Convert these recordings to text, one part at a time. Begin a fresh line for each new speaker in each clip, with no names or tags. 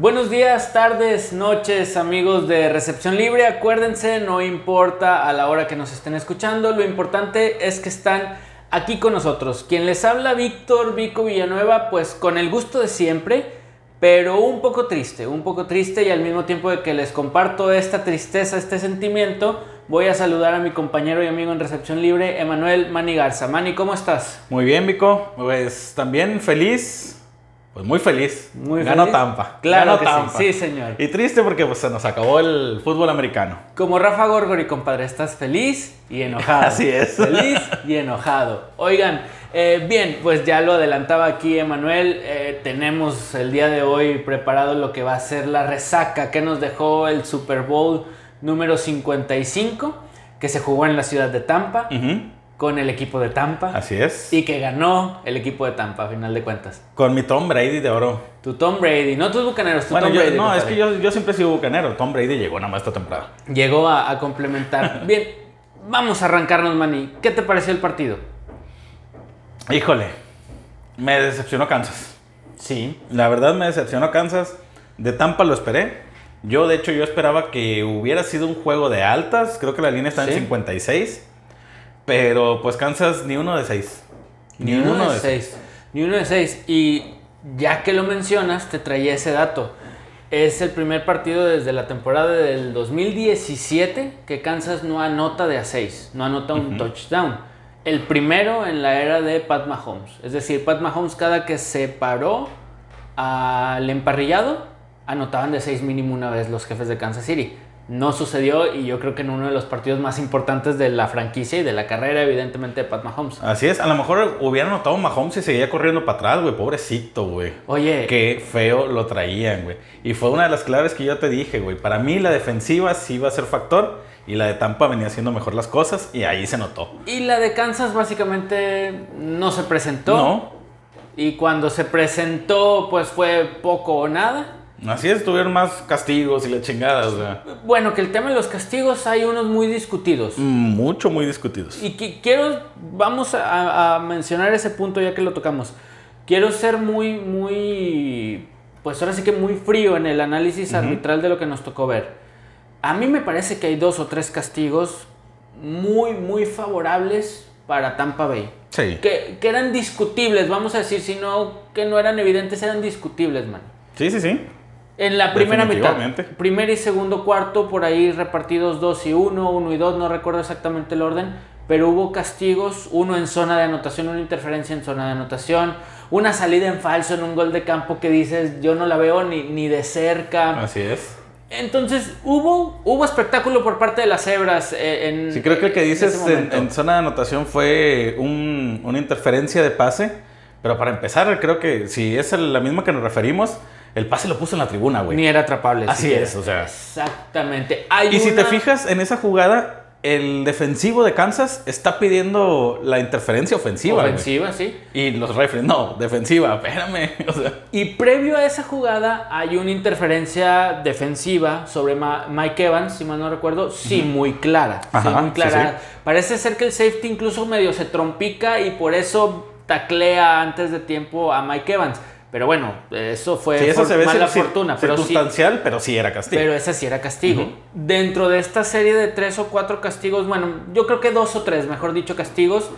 Buenos días, tardes, noches, amigos de Recepción Libre. Acuérdense, no importa a la hora que nos estén escuchando, lo importante es que están aquí con nosotros. Quien les habla, Víctor Vico Villanueva, pues con el gusto de siempre, pero un poco triste, un poco triste y al mismo tiempo de que les comparto esta tristeza, este sentimiento, voy a saludar a mi compañero y amigo en Recepción Libre, Emanuel Mani Garza. Mani, ¿cómo estás?
Muy bien, Vico. Pues también feliz pues muy feliz.
Muy
Ganó
feliz.
Tampa.
Claro
Ganó
que sí.
Tampa.
Sí, señor.
Y triste porque pues, se nos acabó el fútbol americano.
Como Rafa Gorgori, compadre, estás feliz y enojado.
Así es.
Feliz y enojado. Oigan, eh, bien, pues ya lo adelantaba aquí Emanuel. eh, tenemos el día de hoy preparado lo que va a ser la resaca que nos dejó el Super Bowl número 55, que se jugó en la ciudad de Tampa. Con el equipo de Tampa.
Así es.
Y que ganó el equipo de Tampa, a final de cuentas.
Con mi Tom Brady de oro.
Tu Tom Brady, no tus bucaneros, tu
Bueno,
Tom
yo-
Brady.
no, es que yo, yo siempre he sido bucanero. Tom Brady llegó nada más esta temporada.
Llegó a, a complementar. Bien, vamos a arrancarnos, Manny. ¿Qué te pareció el partido?
Híjole, me decepcionó Kansas.
Sí.
La verdad me decepcionó Kansas. De Tampa lo esperé. Yo, de hecho, yo esperaba que hubiera sido un juego de altas. Creo que la línea está
Sí.
en 56. Pero pues Kansas ni uno de seis.
Ni uno de seis. Ni uno de seis. Y ya que lo mencionas, te traía ese dato. Es el primer partido desde la temporada del 2017 que Kansas no anota de a 6, no anota un touchdown. El primero en la era de Pat Mahomes. Es decir, Pat Mahomes cada que se paró al emparrillado, anotaban de 6 mínimo una vez los jefes de Kansas City. No sucedió y yo creo que en uno de los partidos más importantes de la franquicia y de la carrera, evidentemente, de Pat Mahomes.
Así es, a lo mejor hubiera anotado Mahomes y seguía corriendo para atrás, güey. Pobrecito, güey.
Oye,
Qué feo lo traían, güey. Y fue una de las claves que yo te dije, güey. Para mí la defensiva sí iba a ser factor y la de Tampa venía haciendo mejor las cosas y ahí se notó.
Y la de Kansas básicamente no se presentó.
No,
Y cuando se presentó, pues fue poco o nada.
Así es, tuvieron más castigos y la chingada, o sea.
Bueno, que el tema de los castigos hay unos muy discutidos.
Mucho, muy discutidos.
Y que quiero, vamos a, a mencionar ese punto ya que lo tocamos. Quiero ser muy, muy, pues ahora sí que muy frío en el análisis arbitral de lo que nos tocó ver. A mí me parece que hay dos o tres castigos muy, muy favorables para Tampa Bay.
Sí.
Que, que eran discutibles, vamos a decir, si no que no eran evidentes, eran discutibles, man.
Sí, sí, sí.
En la primera mitad, primer y segundo cuarto, por ahí repartidos 2 y 1, 1 y 2, no recuerdo exactamente el orden, pero hubo castigos, uno en zona de anotación, una interferencia en zona de anotación, una salida en falso en un gol de campo que dices, yo no la veo ni, ni de cerca.
Así es.
Entonces, hubo, hubo espectáculo por parte de las cebras eh, en
Sí, creo que el que
en
dices en,
momento.
en zona de anotación fue un- una interferencia de pase. Pero para empezar, creo que si es la misma que nos referimos, el pase lo puso en la tribuna, güey.
Ni era atrapable.
Así
siquiera.
es, o sea.
Exactamente. Hay
Y si te fijas en esa jugada, el defensivo de Kansas está pidiendo la interferencia ofensiva.
Ofensiva, sí.
Y los referees, no, defensiva, espérame. O sea,
Y previo a esa jugada hay una interferencia defensiva sobre Ma- Mike Evans, si mal no recuerdo, sí, muy clara. sí,
Ajá,
muy
sí,
clara.
sí.
Parece ser que el safety incluso medio se trompica y por eso taclea antes de tiempo a Mike Evans. Pero bueno, eso fue
sí, eso
for-
se ve
mala fortuna. Pero sí,
pero sí era castigo.
pero ese sí era castigo. Dentro de esta serie de tres o cuatro castigos, bueno, yo creo que dos o tres, mejor dicho, castigos,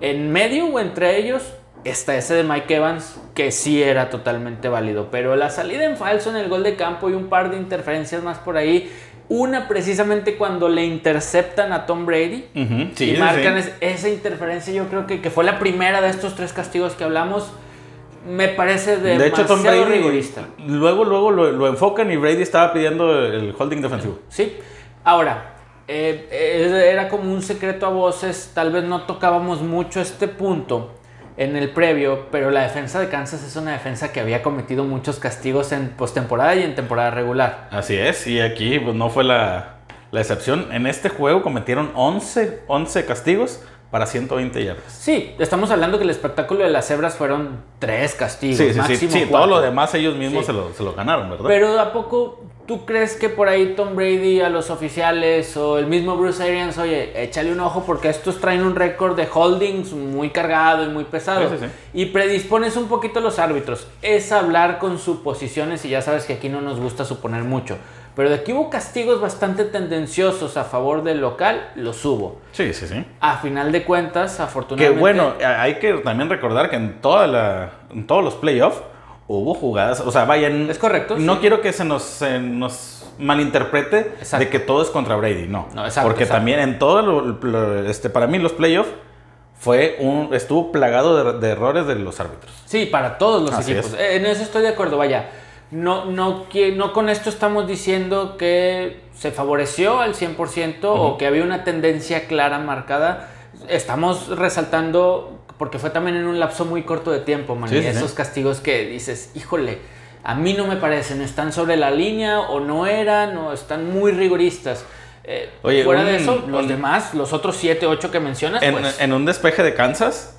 en medio o entre ellos está ese de Mike Evans, que sí era totalmente válido. Pero la salida en falso en el gol de campo y un par de interferencias más por ahí. Una precisamente cuando le interceptan a Tom Brady.
Sí,
y marcan
sí.
esa interferencia, yo creo que, que fue la primera de estos tres castigos que hablamos. Me parece
De hecho, Tom Brady,
rigorista.
luego, luego lo, lo enfocan y Brady estaba pidiendo el holding defensivo.
Sí. Ahora, eh, era como un secreto a voces, tal vez no tocábamos mucho este punto en el previo, pero la defensa de Kansas es una defensa que había cometido muchos castigos en postemporada y en temporada regular.
Así es, y aquí pues, no fue la, la excepción. En este juego cometieron 11, 11 castigos para 120 yardas.
Sí, estamos hablando que el espectáculo de las cebras fueron tres castigos,
Sí, sí, sí.
máximo
Sí, todo lo demás ellos mismos
Sí.
se, lo, se lo ganaron, ¿verdad?
Pero a poco ¿Tú crees que por ahí Tom Brady a los oficiales o el mismo Bruce Arians, oye, échale un ojo porque estos traen un récord de holdings muy cargado y muy pesado?
Sí, sí, sí.
Y predispones un poquito a los árbitros. Es hablar con suposiciones y ya sabes que aquí no nos gusta suponer mucho. Pero de que hubo castigos bastante tendenciosos a favor del local, los hubo.
Sí, sí, sí.
A final de cuentas,
Que
afortunadamente...
bueno, hay que también recordar que en, toda la, en todos los playoffs hubo jugadas, o sea, vayan...
Es correcto,
No
sí.
quiero que se nos, se nos malinterprete
Exacto.
de que todo es contra Brady, no.
No, exacto,
Porque
exacto.
también en todo, lo, lo- este, para mí los playoffs fue un, estuvo plagado de, de errores de los árbitros.
Sí, para todos los
Así
equipos.
es.
Eh, En eso estoy de acuerdo, vaya. No, no, no con esto estamos diciendo que se favoreció al 100% o que había una tendencia clara marcada. Estamos resaltando porque fue también en un lapso muy corto de tiempo, man.
Sí,
y
sí, sí.
esos castigos que dices, híjole, a mí no me parecen, están sobre la línea o no eran o están muy rigoristas. Eh,
Oye,
fuera
un-
de eso, los
un-
demás, los otros 7, 8 que mencionas,
En,
pues...
en un despeje de Kansas,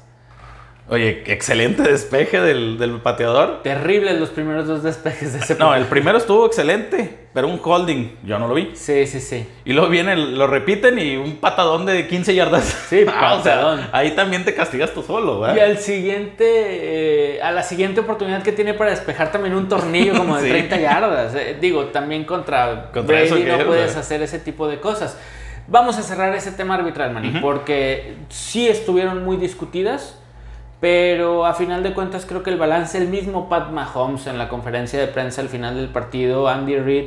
oye, excelente despeje del, del pateador.
Terribles los primeros dos despejes de ese
No, el primero estuvo excelente, pero un holding, yo no lo vi.
Sí, sí, sí.
Y luego viene, lo repiten y un patadón de 15 yardas.
Sí,
Ah, o sea,
patadón.
ahí también te castigas tú solo, ¿verdad?
Y al siguiente, eh, a la siguiente oportunidad que tiene para despejar también un tornillo como de
Sí.
30 yardas. Eh, digo, también contra,
Contra
Brady no
es,
puedes
¿verdad?
hacer ese tipo de cosas. Vamos a cerrar ese tema arbitral, Manny, porque sí estuvieron muy discutidas, pero a final de cuentas creo que el balance, el mismo Pat Mahomes en la conferencia de prensa al final del partido, Andy Reid,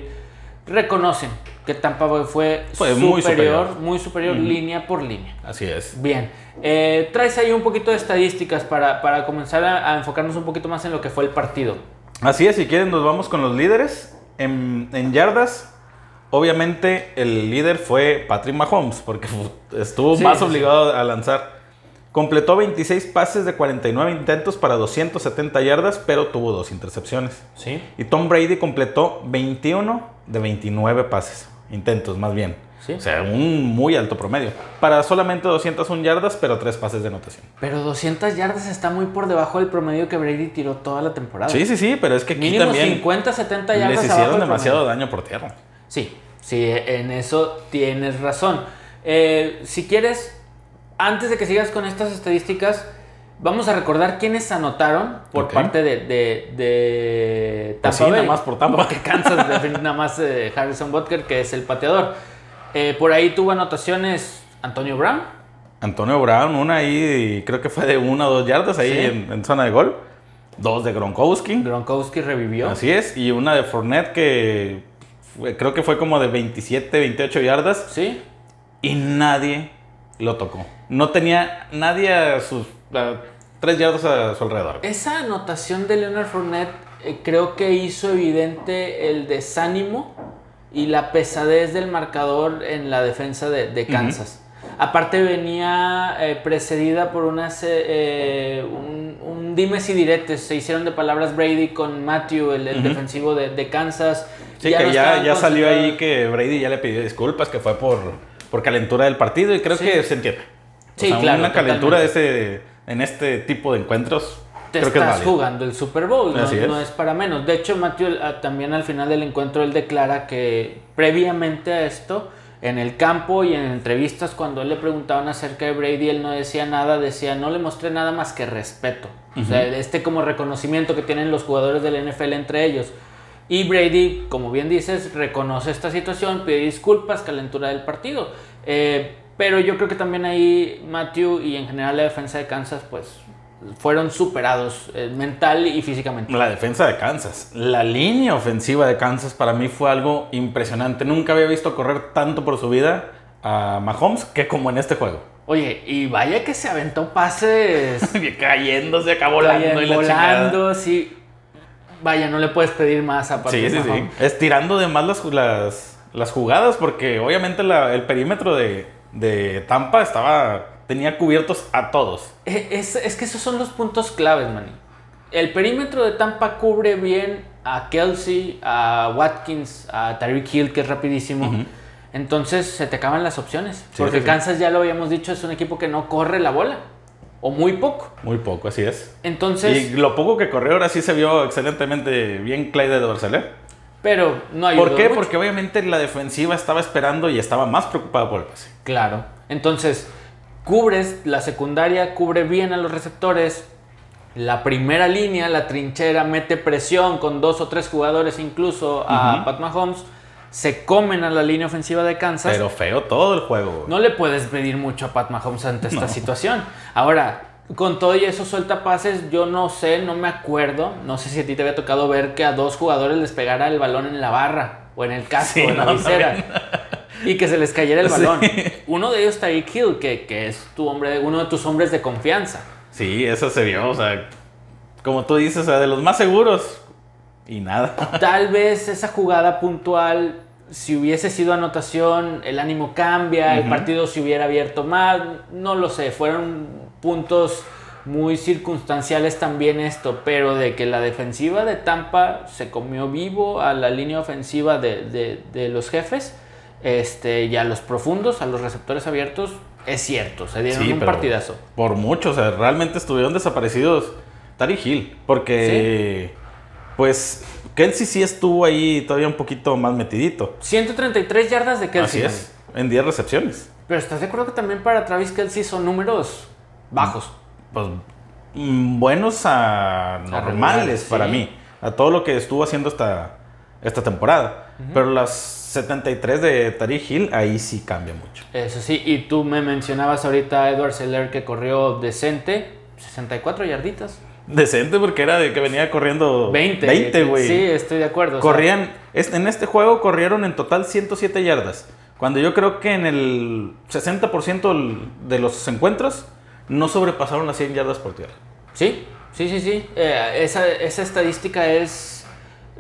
reconocen que Tampa Bay fue,
Fue
superior,
muy superior.
muy superior línea por línea.
Así es.
Bien, eh, traes ahí un poquito de estadísticas para, para comenzar a, a enfocarnos un poquito más en lo que fue el partido.
Así es, si quieren nos vamos con los líderes. En, en yardas, obviamente el líder fue Patrick Mahomes, porque estuvo
Sí,
más
sí,
obligado a lanzar. Completó 26 pases de 49 intentos para 270 yardas, pero tuvo dos intercepciones.
Sí.
Y Tom Brady completó 21 de 29 pases, intentos más bien.
Sí.
O sea, un muy alto promedio. Para solamente 201 yardas, pero tres pases de anotación.
Pero 200 yardas está muy por debajo del promedio que Brady tiró toda la temporada.
Sí, sí, sí, pero es que aquí
Mínimo
también
50, 70 yardas
les hicieron demasiado
promedio.
daño por tierra.
Sí, sí, en eso tienes razón. Eh, si quieres, antes de que sigas con estas estadísticas, vamos a recordar quiénes anotaron por parte de, de, de
Pues
Tampa
sí,
Bay.
nada más por Tampa.
Porque Kansas, de- nada más eh, Harrison Butker, que es el pateador. Eh, por ahí tuvo anotaciones Antonio Brown.
Antonio Brown, una ahí, creo que fue de una o dos yardas ahí
Sí.
en, en zona de gol. Dos de Gronkowski.
Gronkowski revivió.
Así es. Y una de Fournette que fue- creo que fue como de 27, 28 yardas.
Sí,
Y nadie lo tocó. No tenía nadie a sus a tres yardas a su alrededor.
Esa anotación de Leonard Fournette eh, creo que hizo evidente el desánimo y la pesadez del marcador en la defensa de, de Kansas. Aparte venía eh, precedida por unas, eh, un, un dimes y diretes. Se hicieron de palabras Brady con Matthew, el, el defensivo de, de Kansas.
Sí,
Ya
que
no
ya, ya salió ahí que Brady ya le pidió disculpas, que fue por, por calentura del partido y creo
Sí.
que se entiende. O
Sí,
sea,
claro,
Una calentura de ese, en este tipo de encuentros
te
creo que es
estás jugando el Super Bowl, no,
es.
no es para menos. De hecho, Matthew ah, también al final del encuentro él declara que previamente a esto, en el campo y en entrevistas cuando él le preguntaban acerca de Brady, él no decía nada, decía, no le mostré nada más que respeto. O sea, este como reconocimiento que tienen los jugadores del NFL entre ellos. Y Brady, como bien dices, reconoce esta situación, pide disculpas, calentura del partido. Eh, pero yo creo que también ahí Matthew y en general la defensa de Kansas, pues fueron superados eh, mental y físicamente.
La defensa de Kansas. La línea ofensiva de Kansas para mí fue algo impresionante. Nunca había visto correr tanto por su vida a Mahomes que como en este juego.
Oye, y vaya que se aventó pases
Cayéndose, acá volando y la
volando, sí. Vaya, no le puedes pedir más a Patrick
sí, sí.
Mahomes.
Estirando de más las, las, las jugadas porque obviamente la- el perímetro de, de Tampa estaba tenía cubiertos a todos.
Eh, Es, es que esos son los puntos claves, Manny. El perímetro de Tampa cubre bien a Kelsey, a Watkins, a Tyreek Hill, que es rapidísimo. Entonces se te acaban las opciones.
Sí,
porque
sí.
Kansas, ya lo habíamos dicho, es un equipo que no corre la bola. O muy poco.
Muy poco, así es.
Entonces,
y lo poco que corrió ahora sí se vio excelentemente bien Clyde de Dorseler.
Pero no hay
¿Por qué? Porque obviamente la defensiva estaba esperando y estaba más preocupada por el pase.
Claro. Entonces, cubres la secundaria, cubre bien a los receptores. La primera línea, la trinchera, mete presión con dos o tres jugadores incluso a Pat Mahomes. Se comen a la línea ofensiva de Kansas.
Pero feo todo el juego.
No le puedes pedir mucho a Pat Mahomes ante esta situación. Ahora, con todo y eso suelta pases, yo no sé, no me acuerdo. No sé si a ti te había tocado ver que a dos jugadores les pegara el balón en la barra o en el casco, o en la visera. y que se les cayera el balón. Uno de ellos, Tyreek Hill, que, que es tu hombre, uno de tus hombres de confianza.
Sí, eso se vio, o sea, como tú dices, o sea, de los más seguros y nada.
Tal vez esa jugada puntual, si hubiese sido anotación, el ánimo cambia, el partido se hubiera abierto más, no lo sé, fueron puntos muy circunstanciales también esto, pero de que la defensiva de Tampa se comió vivo a la línea ofensiva de, de los jefes este, y a los profundos, a los receptores abiertos, es cierto, se dieron un partidazo.
Por mucho, o sea, realmente estuvieron desaparecidos Tari Hill, porque pues Kelsey sí estuvo ahí todavía un poquito más metidito.
133 yardas de Kelsey.
Así es, en 10 recepciones.
Pero estás de acuerdo que también para Travis Kelsey son números bajos.
Pues buenos a normales para mí, a todo lo que estuvo haciendo esta, esta temporada. Pero las 73 de Tariq Hill, ahí sí cambia mucho.
Eso sí, y tú me mencionabas ahorita a Edward Seller que corrió decente, 64 yarditas.
Decente porque era de que venía corriendo 20. 20, güey.
Sí, estoy de acuerdo.
Corrían, en este juego corrieron en total 107 yardas. Cuando yo creo que en el 60% de los encuentros no sobrepasaron las 100 yardas por tierra.
Sí, sí, sí, sí. Eh, esa, esa estadística es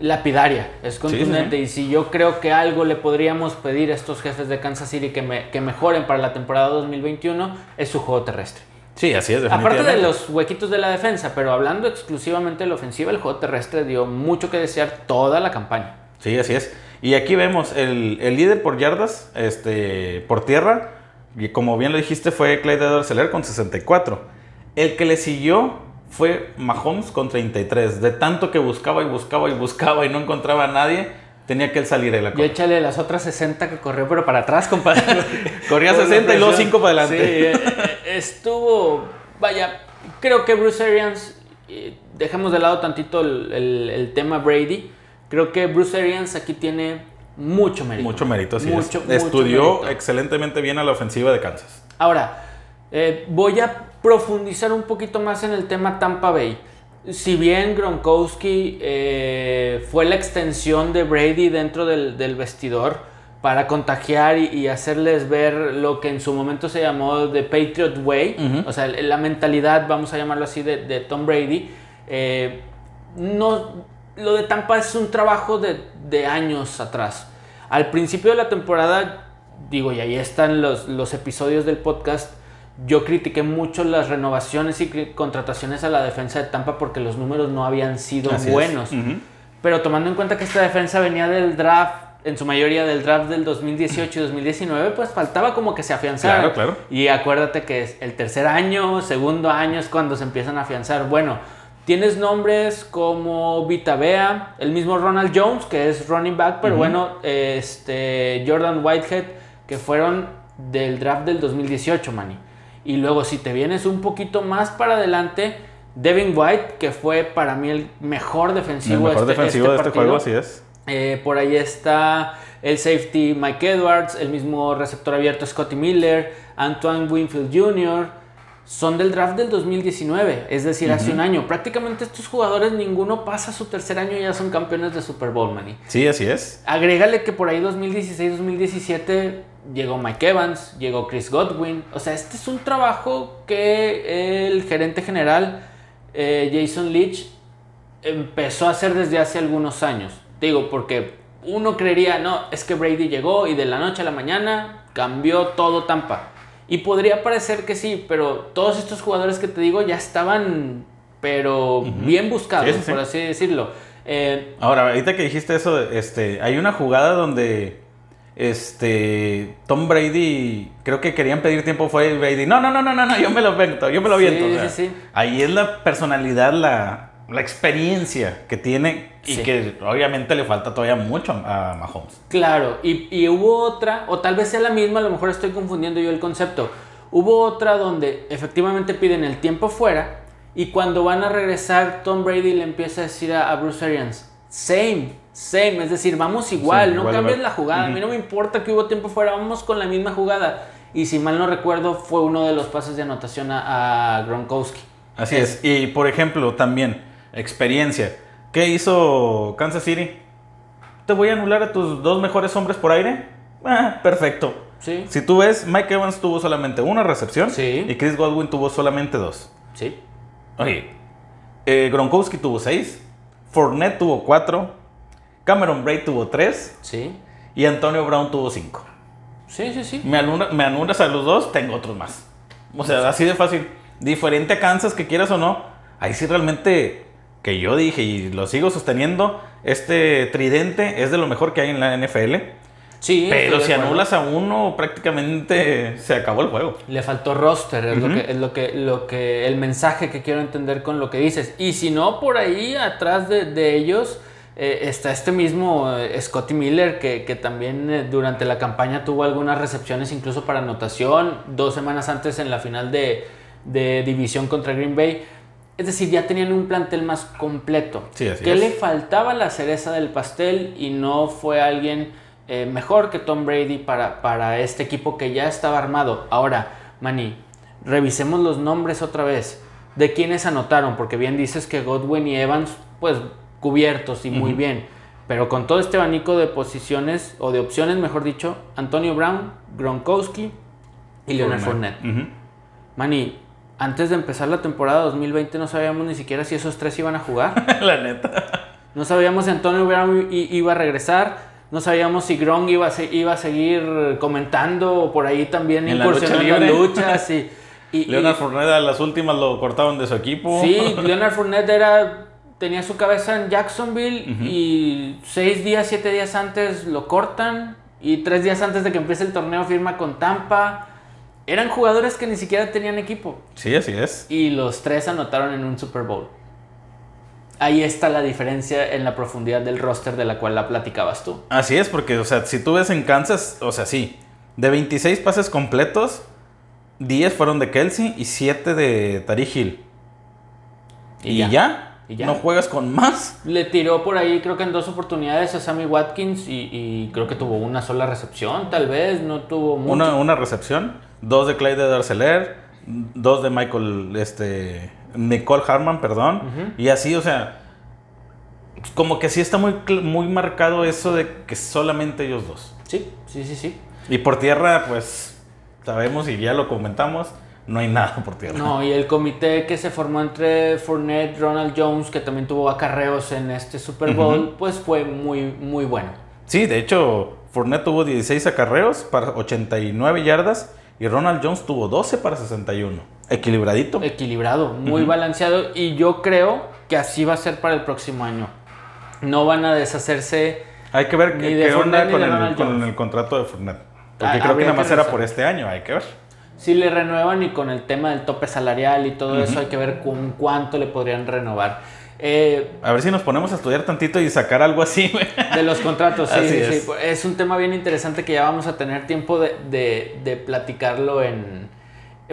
lapidaria, es contundente. Y si yo creo que algo le podríamos pedir a estos jefes de Kansas City que, me, que mejoren para la temporada 2021 es su juego terrestre.
Sí, así es.
Aparte de los huequitos de la defensa, pero hablando exclusivamente de la ofensiva, el juego terrestre dio mucho que desear toda la campaña.
Sí, así es. Y aquí vemos el, líder por yardas, este, por tierra, y como bien lo dijiste, fue Clyde Edwards con 64. El que le siguió fue Mahomes con 33. De tanto que buscaba y buscaba y buscaba y no encontraba a nadie, tenía que él salir de la
cosa. Yo échale las otras 60 que corrió, pero para atrás, compadre.
Corría 60 y luego 5 para adelante. Sí,
eh, eh, estuvo. Vaya, creo que Bruce Arians. Dejemos de lado tantito el, tema Brady. Creo que Bruce Arians aquí tiene mucho mérito.
Mucho mérito, sí. Mucho, Estudió excelentemente bien a la ofensiva de Kansas.
Ahora, eh, voy a profundizar un poquito más en el tema Tampa Bay. Si bien Gronkowski eh, fue la extensión de Brady dentro del, vestidor para contagiar y, hacerles ver lo que en su momento se llamó The Patriot Way, o sea, la mentalidad, vamos a llamarlo así, de, Tom Brady, eh, no, lo de Tampa es un trabajo de, de, años atrás. Al principio de la temporada, digo, y ahí están los, los episodios del podcast, yo critiqué mucho las renovaciones y contrataciones a la defensa de Tampa porque los números no habían sido buenos. Pero tomando en cuenta que esta defensa venía del draft, en su mayoría del draft del 2018 y 2019, pues faltaba como que se afianzara.
Claro, claro.
Y acuérdate que es el tercer año, segundo año es cuando se empiezan a afianzar. Bueno, tienes nombres como Vita Bea, el mismo Ronald Jones, que es running back, pero bueno, este Jordan Whitehead, que fueron del draft del 2018, Manny. Y luego si te vienes un poquito más para adelante, Devin White, que fue para mí el mejor defensivo,
el mejor este, defensivo este de este juego, así es.
Eh, por ahí está el safety Mike Edwards, el mismo receptor abierto Scotty Miller, Antoine Winfield Jr., son del draft del 2019, es decir, hace un año. Prácticamente estos jugadores, ninguno pasa su tercer año y ya son campeones de Super Bowl, Manny.
Sí, así es.
Agrégale que por ahí 2016-2017 llegó Mike Evans, llegó Chris Godwin. O sea, este es un trabajo que el gerente general eh, Jason Leach empezó a hacer desde hace algunos años. Digo, porque uno creería, no, es que Brady llegó y de la noche a la mañana cambió todo Tampa. Y podría parecer que sí, pero todos estos jugadores que te digo ya estaban, pero bien buscados, por así decirlo.
Eh, Ahora, ahorita que dijiste eso, este, hay una jugada donde este, Tom Brady, creo que querían pedir tiempo fue Brady. No, no, no, no, no, yo me lo vento, yo me lo viento. Ahí es la personalidad, la, la experiencia que tiene y que obviamente le falta todavía mucho a, Mahomes.
Claro, y, y, hubo otra, o tal vez sea la misma, a lo mejor estoy confundiendo yo el concepto. Hubo otra donde efectivamente piden el tiempo fuera y cuando van a regresar Tom Brady le empieza a decir a, Bruce Arians, same, same, es decir, vamos igual, no cambies la jugada, a mí no me importa que hubo tiempo fuera, vamos con la misma jugada. Y si mal no recuerdo, fue uno de los pases de anotación a, a Gronkowski.
Así es. Y por ejemplo, también, experiencia. ¿Qué hizo Kansas City? ¿Te voy a anular a tus dos mejores hombres por aire? Ah, perfecto.
Sí.
Si tú ves, Mike Evans tuvo solamente una recepción
sí.
y Chris Godwin tuvo solamente dos.
Sí.
Oye, eh, Gronkowski tuvo seis, Fournette tuvo cuatro, Cameron Bray tuvo tres
sí.
y Antonio Brown tuvo cinco.
Sí, sí, sí.
Me, me anulas a los dos, tengo otros más. O sea, así de fácil diferente a Kansas, que quieras o no, ahí sí realmente, que yo dije y lo sigo sosteniendo, este tridente es de lo mejor que hay en la NFL.
Sí,
pero si anulas a uno, prácticamente se acabó el juego.
Le faltó roster, es, lo, que, es lo, que, lo que, el mensaje que quiero entender con lo que dices. Y si no, por ahí atrás de, ellos eh, está este mismo eh, Scotty Miller, que, que también eh, durante la campaña tuvo algunas recepciones incluso para anotación, dos semanas antes en la final de, de división contra Green Bay. Es decir, ya tenían un plantel más completo.
Sí,
que le faltaba la cereza del pastel y no fue alguien eh, mejor que Tom Brady para, para este equipo que ya estaba armado. Ahora, Manny, revisemos los nombres otra vez. De quienes anotaron, porque bien dices que Godwin y Evans, pues cubiertos y muy bien. Pero con todo este abanico de posiciones, o de opciones, mejor dicho, Antonio Brown, Gronkowski y Leonard Fournette. Manny, antes de empezar la temporada 2020 no sabíamos ni siquiera si esos tres iban a jugar.
la neta.
No sabíamos si Antonio Brown iba a regresar. No sabíamos si Gronk iba a, iba a seguir comentando o por ahí también incursionando en luchas. Y,
y, Leonard Fournette a las últimas lo cortaban de su equipo.
Sí, Leonard Fournette era, tenía su cabeza en Jacksonville y seis días, siete días antes lo cortan y tres días antes de que empiece el torneo firma con Tampa. Eran jugadores que ni siquiera tenían equipo.
Sí, así es.
Y los tres anotaron en un Super Bowl. Ahí está la diferencia en la profundidad del roster de la cual la platicabas tú.
Así es, porque, o sea, si tú ves en Kansas, o sea, sí, de 26 pases completos, 10 fueron de Kelsey y 7 de Tariq Hill. ¿Y, ya? ¿Y ya? ¿No juegas con más?
Le tiró por ahí, creo que en dos oportunidades a Sammy Watkins y, creo que tuvo una sola recepción, tal vez, no tuvo mucho.
Una, una recepción dos de Clyde Darceler, dos de Michael, este, Nicole Harman, perdón, y así, o sea, como que sí está muy, muy marcado eso de que solamente ellos dos.
Sí, sí, sí, sí.
Y por tierra, pues, sabemos y ya lo comentamos, no hay nada por tierra.
No, y el comité que se formó entre Fournette, Ronald Jones, que también tuvo acarreos en este Super Bowl, pues fue muy, muy bueno.
Sí, de hecho, Fournette tuvo 16 acarreos para 89 yardas y Ronald Jones tuvo 12 para 61. Equilibradito.
Equilibrado, muy balanceado. Y yo creo que así va a ser para el próximo año. No van a deshacerse.
Hay que ver qué, onda con el, contrato de Fournette. Porque ah, creo que nada más era por este año, hay que ver.
Si le renuevan y con el tema del tope salarial y todo eso, hay que ver con cuánto le podrían renovar.
Eh, a ver si nos ponemos a estudiar tantito y sacar algo así.
De los contratos, sí, es. Es un tema bien interesante que ya vamos a tener tiempo de, platicarlo en,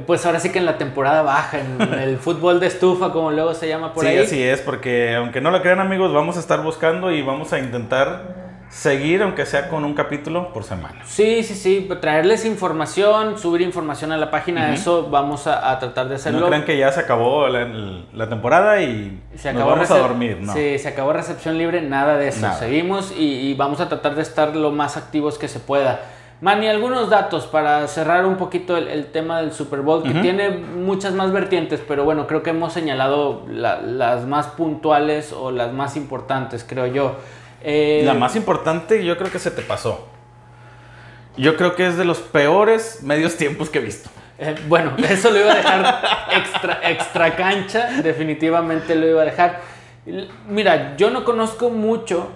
pues ahora sí que en la temporada baja, en el fútbol de estufa, como luego se llama por ahí.
Sí, así es, porque aunque no lo crean amigos, vamos a estar buscando y vamos a intentar seguir, aunque sea con un capítulo por semana.
Sí, sí, sí, traerles información, subir información a la página, eso vamos a, tratar de hacerlo.
No crean que ya se acabó la, temporada y
se acabó
vamos a dormir, ¿no?
Sí, se acabó recepción libre, nada de eso. Seguimos y, vamos a tratar de estar lo más activos que se pueda. Manny, algunos datos para cerrar un poquito el, tema del Super Bowl, que tiene muchas más vertientes, pero bueno, creo que hemos señalado las más puntuales o las más importantes, creo yo.
Eh, la más importante yo creo que se te pasó. Yo creo que es de los peores medios tiempos que he visto.
Eh, bueno, eso lo iba a dejar extra, extra cancha, definitivamente lo iba a dejar. Mira, yo no conozco mucho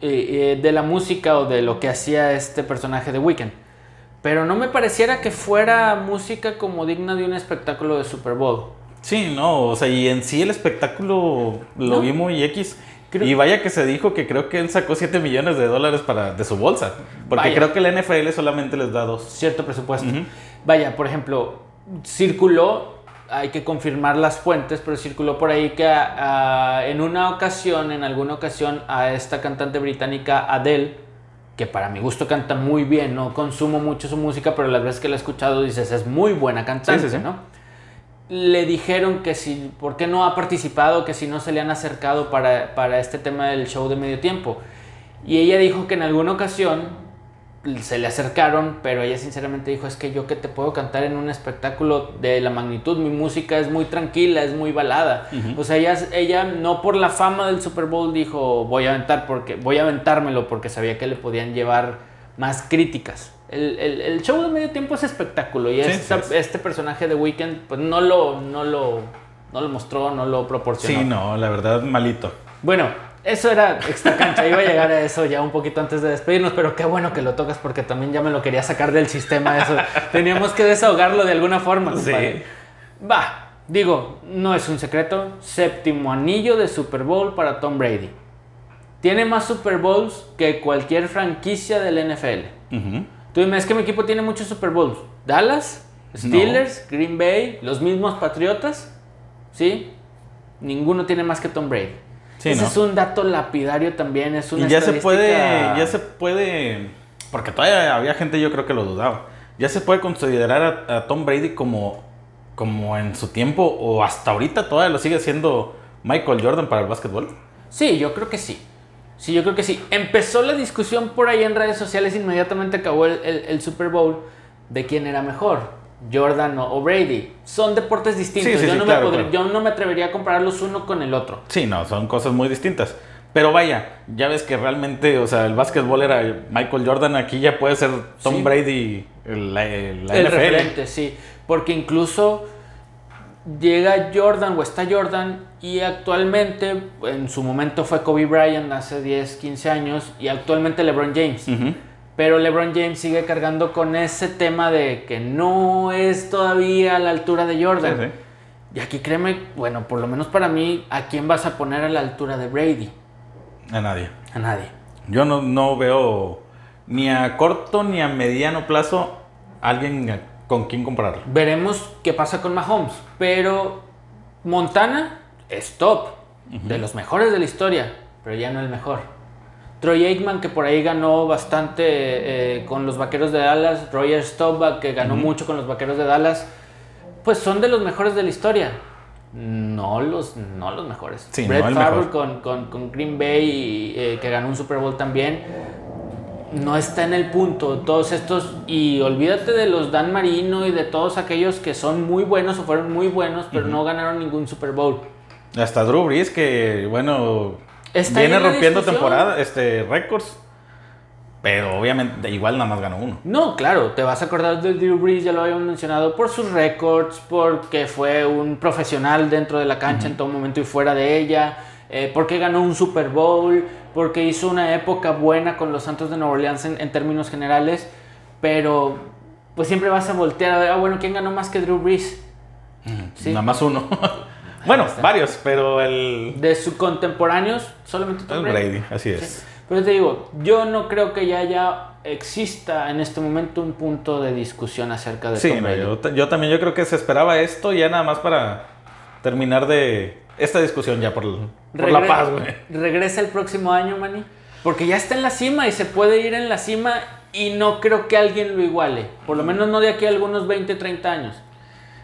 eh, de la música o de lo que hacía este personaje de Weekend, pero no me pareciera que fuera música como digna de un espectáculo de Super Bowl.
Sí, no, o sea, y en sí el espectáculo lo vi muy X. Y vaya que se dijo que creo que él sacó 7 millones de dólares para, de su bolsa. Porque creo que la NFL solamente les da dos.
Cierto presupuesto. Vaya, por ejemplo, circuló, hay que confirmar las fuentes, pero circuló por ahí que en una ocasión, en alguna ocasión, a esta cantante británica Adele, que para mi gusto canta muy bien, no consumo mucho su música, pero las veces que la he escuchado dices, es muy buena cantante, ¿no? Le dijeron que si, ¿por qué no ha participado? Que si no se le han acercado para, para este tema del show de medio tiempo. Y ella dijo que en alguna ocasión se le acercaron, pero ella sinceramente dijo, es que yo que te puedo cantar en un espectáculo de la magnitud, mi música es muy tranquila, es muy balada. O sea, ella, ella no por la fama del Super Bowl dijo, voy a aventar porque voy a aventármelo porque sabía que le podían llevar más críticas. El, el, show de medio tiempo es espectáculo y este personaje de Weekend pues no lo, no lo, no lo mostró, no lo proporcionó.
Sí, no, la verdad, malito.
Bueno, eso era extra cancha. Iba a llegar a eso ya un poquito antes de despedirnos, pero qué bueno que lo tocas porque también ya me lo quería sacar del sistema. Eso. Teníamos que desahogarlo de alguna forma. Sí. Va, digo, no es un secreto. Séptimo anillo de Super Bowl para Tom Brady. Tiene más Super Bowls que cualquier franquicia del NFL. Tú dime, es que mi equipo tiene muchos Super Bowls. Dallas, Steelers, Green Bay, los mismos Patriotas. ¿Sí? Ninguno tiene más que Tom Brady. Ese es un dato lapidario también, es una
y ya se puede, ya se puede, porque todavía había gente yo creo que lo dudaba. Ya se puede considerar a, Tom Brady como, como en su tiempo o hasta ahorita todavía lo sigue siendo Michael Jordan para el básquetbol.
Sí, yo creo que sí. Sí, yo creo que sí. Empezó la discusión por ahí en redes sociales, inmediatamente acabó el, Super Bowl de quién era mejor, Jordan o, Brady. Son deportes distintos. yo, no me yo, no me atrevería a compararlos uno con el otro.
Sí, no, son cosas muy distintas. Pero vaya, ya ves que realmente, o sea, el básquetbol era Michael Jordan, aquí ya puede ser Tom Brady, la, el
referente, sí. Porque incluso llega Jordan o está Jordan y actualmente, en su momento fue Kobe Bryant hace 10, 15 años y actualmente LeBron James. Pero LeBron James sigue cargando con ese tema de que no es todavía a la altura de Jordan. Y aquí créeme, bueno, por lo menos para mí, ¿a quién vas a poner a la altura de Brady?
A nadie.
A nadie.
Yo no, no veo ni a corto ni a mediano plazo alguien con quién compararlo.
Veremos qué pasa con Mahomes, pero Montana es top, de los mejores de la historia, pero ya no el mejor. Troy Aikman, que por ahí ganó bastante eh, con los Vaqueros de Dallas, Roger Staubach, que ganó mucho con los Vaqueros de Dallas, pues son de los mejores de la historia. No los, no los mejores. Brett Favre Con, con, Green Bay, eh, que ganó un Super Bowl también no está en el punto. Todos estos, y olvídate de los Dan Marino y de todos aquellos que son muy buenos o fueron muy buenos, pero no ganaron ningún Super Bowl.
Hasta Drew Brees, que bueno, viene rompiendo temporada, este, récords. Pero obviamente igual nada más ganó uno.
No, claro, te vas a acordar de Drew Brees, ya lo habíamos mencionado, por sus récords, porque fue un profesional dentro de la cancha en todo momento y fuera de ella, eh, porque ganó un Super Bowl, porque hizo una época buena con los Santos de Nueva Orleans en, términos generales, pero pues siempre vas a voltear a ver, ah, bueno, ¿quién ganó más que Drew Brees?
Nada más uno. bueno, varios, pero el...
De sus contemporáneos, solamente
Tom Brady. así es.
Pero te digo, yo no creo que ya ya exista en este momento un punto de discusión acerca de
sí, Tom Brady. Yo, yo también, yo creo que se esperaba esto ya nada más para terminar de esta discusión ya por, la paz, güey.
Regresa el próximo año, Manny. Porque ya está en la cima y se puede ir en la cima y no creo que alguien lo iguale. Por lo menos no de aquí a algunos 20, 30 años.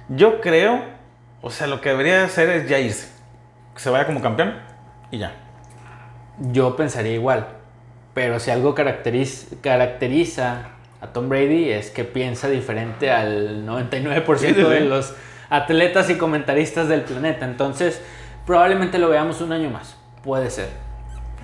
Yo creo, o sea, lo que debería hacer es ya irse. Que se vaya como campeón y ya.
Yo pensaría igual. Pero si algo caracteriza, caracteriza a Tom Brady es que piensa diferente al 99% de los atletas y comentaristas del planeta. Entonces, probablemente lo veamos un año más. Puede ser.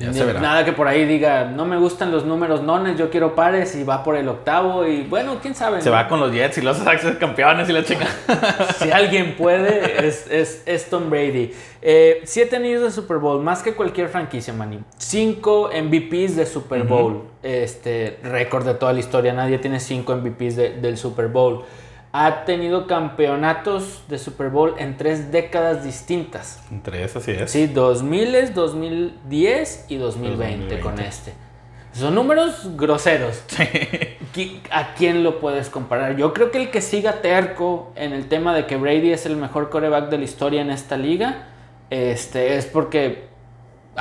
Nada que por ahí diga, no me gustan los números nones, yo quiero pares y va por el octavo y bueno, quién sabe.
Se va con los Jets y los Saxos campeones y la chica.
si alguien puede, es, es, Tom Brady. Eh, siete anillos de Super Bowl, más que cualquier franquicia, Manny. Cinco MVPs de Super Bowl. Este récord de toda la historia, nadie tiene cinco MVPs del Super Bowl. Ha tenido campeonatos de Super Bowl en tres décadas distintas.
En tres, así es.
Sí, 2000, 2010 y 2020,
2020.
con este. Son números groseros. ¿Qui- ¿A quién lo puedes comparar? Yo creo que el que siga terco en el tema de que Brady es el mejor coreback de la historia en esta liga, este, es porque...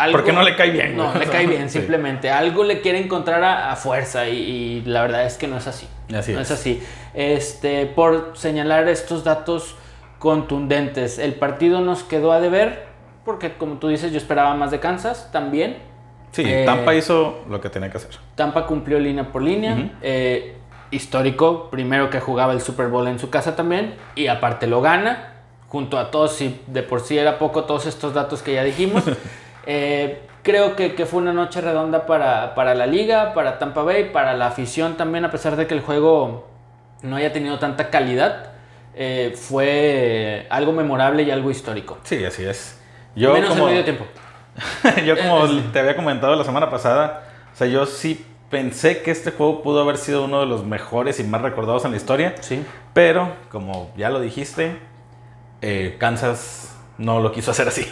algo-
Porque no le cae bien,
No, le cae bien,
Sí.
simplemente. Algo le quiere encontrar a, a fuerza y, y la verdad es que no es así.
Así
no
es.
es así. Este, por señalar estos datos contundentes, el partido nos quedó a deber, porque como tú dices, yo esperaba más de Kansas también.
Sí,
Eh,
Tampa hizo lo que tenía que hacer.
Tampa cumplió línea por línea.
Ujú.
eh, histórico, primero que jugaba el Super Bowl en su casa también. Y aparte lo gana, junto a todos, y de por sí era poco todos estos datos que ya dijimos. Eh, creo que, que fue una noche redonda para, para la liga, para Tampa Bay, para la afición también, a pesar de que el juego no haya tenido tanta calidad. eh, fue algo memorable y algo histórico.
Sí, así es. Yo
Menos
como,
el medio tiempo.
yo como
Eh,
te había comentado la semana pasada, o sea, yo sí pensé que este juego pudo haber sido uno de los mejores y más recordados en la historia,
Sí.
pero como ya lo dijiste, eh, Kansas no lo quiso hacer así.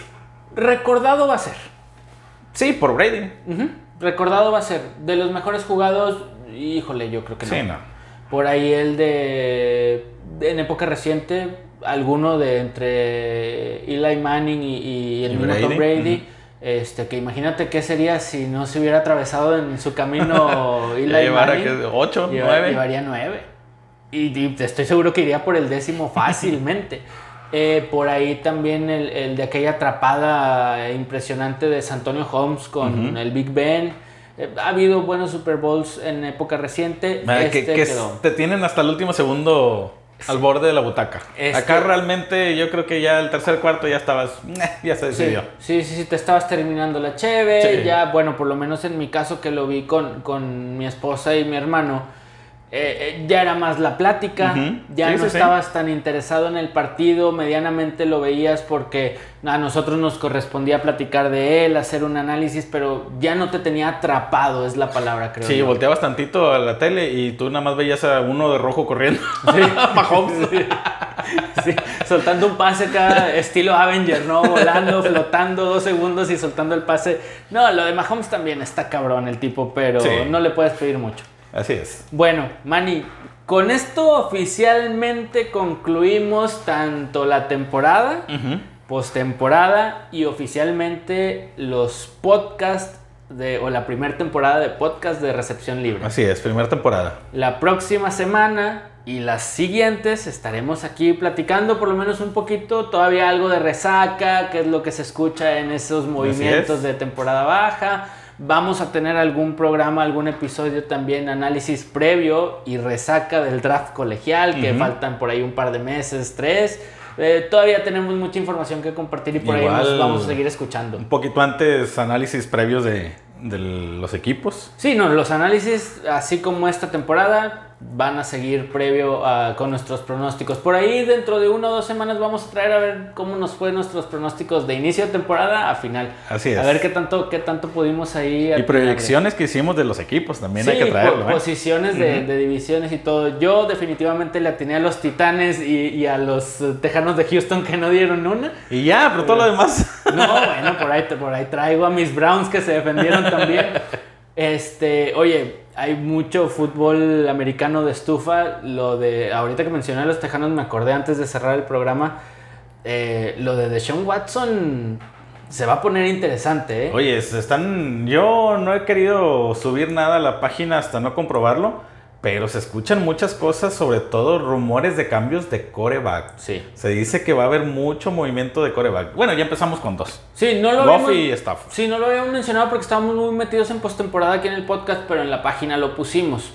Recordado va a ser.
Sí, por Brady.
Recordado va a ser. De los mejores jugados, híjole, yo creo que no.
Sí, no.
Por ahí el de, en época reciente, alguno de entre Eli Manning y, y el mismo Tom
Brady,
Brady. Este, que imagínate qué sería si no se hubiera atravesado en su camino Eli
llevara
Manning.
que 8,
Lleva-
9.
Llevaría nueve. Y, y estoy seguro que iría por el décimo fácilmente. Eh, por ahí también el, el de aquella atrapada impresionante de San Antonio Holmes con
Ujú.
el Big Ben. Eh, ha habido buenos Super Bowls en época reciente.
Ah,
este
que que te tienen hasta el último segundo al borde de la butaca.
Este-
Acá realmente yo creo que ya el tercer cuarto ya estabas, ya se
Sí,
decidió.
sí, sí, sí, te estabas terminando la cheve,
Sí.
ya, bueno, por lo menos en mi caso que lo vi con, con mi esposa y mi hermano, eh, eh, ya era más la plática, ya
Sí,
no
sí, sí.
estabas tan interesado en el partido, medianamente lo veías porque a nosotros nos correspondía platicar de él, hacer un análisis, pero ya no te tenía atrapado, es la palabra, creo.
Sí,
yo.
volteabas tantito a la tele y tú nada más veías a uno de rojo corriendo.
Sí.
Mahomes.
Sí, soltando un pase acá, estilo Avenger, ¿no? Volando, flotando dos segundos y soltando el pase. No, lo de Mahomes también está cabrón el tipo, pero no le puedes pedir mucho.
Así es.
Bueno, Manny, con esto oficialmente concluimos tanto la temporada,
Ujú.
postemporada y oficialmente los podcasts de, o la primera temporada de podcast de recepción libre.
Así es, primera temporada.
La próxima semana y las siguientes estaremos aquí platicando por lo menos un poquito, todavía algo de resaca, qué es lo que se escucha en esos movimientos
es.
de temporada baja. Vamos a tener algún programa, algún episodio también, análisis previo y resaca del draft colegial, que faltan por ahí un par de meses, tres. Eh, todavía tenemos mucha información que compartir y por ahí nos vamos a seguir escuchando.
Un poquito antes, análisis previos de, de los equipos.
Sí, no, los análisis, así como esta temporada, van a seguir previo a- con nuestros pronósticos. Por ahí, dentro de una o dos semanas, vamos a traer a ver cómo nos fue nuestros pronósticos de inicio de temporada a final.
Así es.
A ver qué tanto, qué tanto pudimos ahí.
Y proyecciones que hicimos de los equipos también
Sí,
hay que traerlo.
po-
¿eh?
posiciones de, divisiones y todo. Yo definitivamente le atiné a los Titanes y, y a los eh, Tejanos de Houston que no dieron una.
Y ya, pero todo lo demás.
No, bueno, por ahí, por ahí traigo a mis Browns que se defendieron también. Este, oye, hay mucho fútbol americano de estufa. Lo de, ahorita que mencioné a los Tejanos, me acordé antes de cerrar el programa. eh, lo de Deshaun Watson se va a poner interesante, ¿eh?
Oye, están. Yo no he querido subir nada a la página hasta no comprobarlo, pero se escuchan muchas cosas, sobre todo rumores de cambios de coreback.
Sí.
Se dice que va a haber mucho movimiento de coreback. Bueno, ya empezamos con dos.
Sí, no lo
Goff y Stafford.
sí, no lo habíamos mencionado porque estábamos muy metidos en postemporada aquí en el podcast, pero en la página lo pusimos.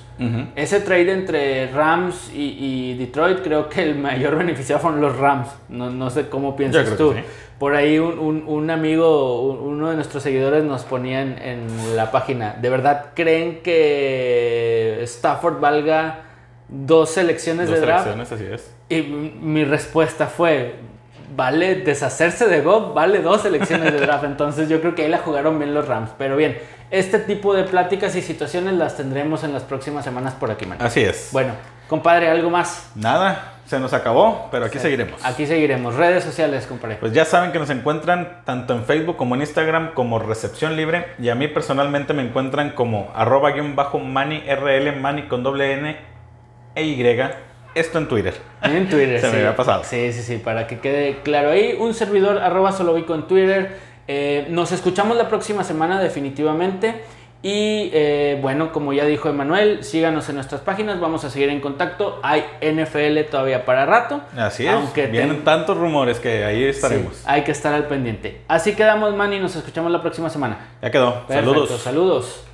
Ese trade entre Rams y, y Detroit, creo que el mayor beneficiado fueron los Rams. No, no sé cómo piensas tú.
sí.
Por ahí un, un- un amigo, un- uno de nuestros seguidores nos ponía en, en la página, ¿de verdad creen que Stafford valga dos selecciones
Dos
de draft?
selecciones, así es.
Y mi respuesta fue, vale deshacerse de Goff, vale dos selecciones de draft. Entonces yo creo que ahí la jugaron bien los Rams. Pero bien, este tipo de pláticas y situaciones las tendremos en las próximas semanas por aquí, man.
Así es.
Bueno, compadre, ¿algo más?
Nada. se nos acabó, pero aquí seguiremos.
Aquí seguiremos. Redes sociales, compadre.
Pues ya saben que nos encuentran tanto en Facebook como en Instagram como Recepción Libre. Y a mí personalmente me encuentran como arroba guion bajo mani rl mani con doble n e y. Esto en Twitter.
En Twitter,
Se
sí.
me había pasado.
Sí, sí, sí, para que quede claro ahí. Un servidor arroba solovico en Twitter. Eh, nos escuchamos la próxima semana definitivamente. Y eh, bueno, como ya dijo Emanuel, síganos en nuestras páginas, vamos a seguir en contacto. Hay NFL todavía para rato.
Así es.
Aunque
Vienen
ten-
tantos rumores que ahí estaremos.
Sí, hay que estar al pendiente. Así quedamos, man, y nos escuchamos la próxima semana.
Ya quedó.
Perfecto,
Saludos.
Saludos.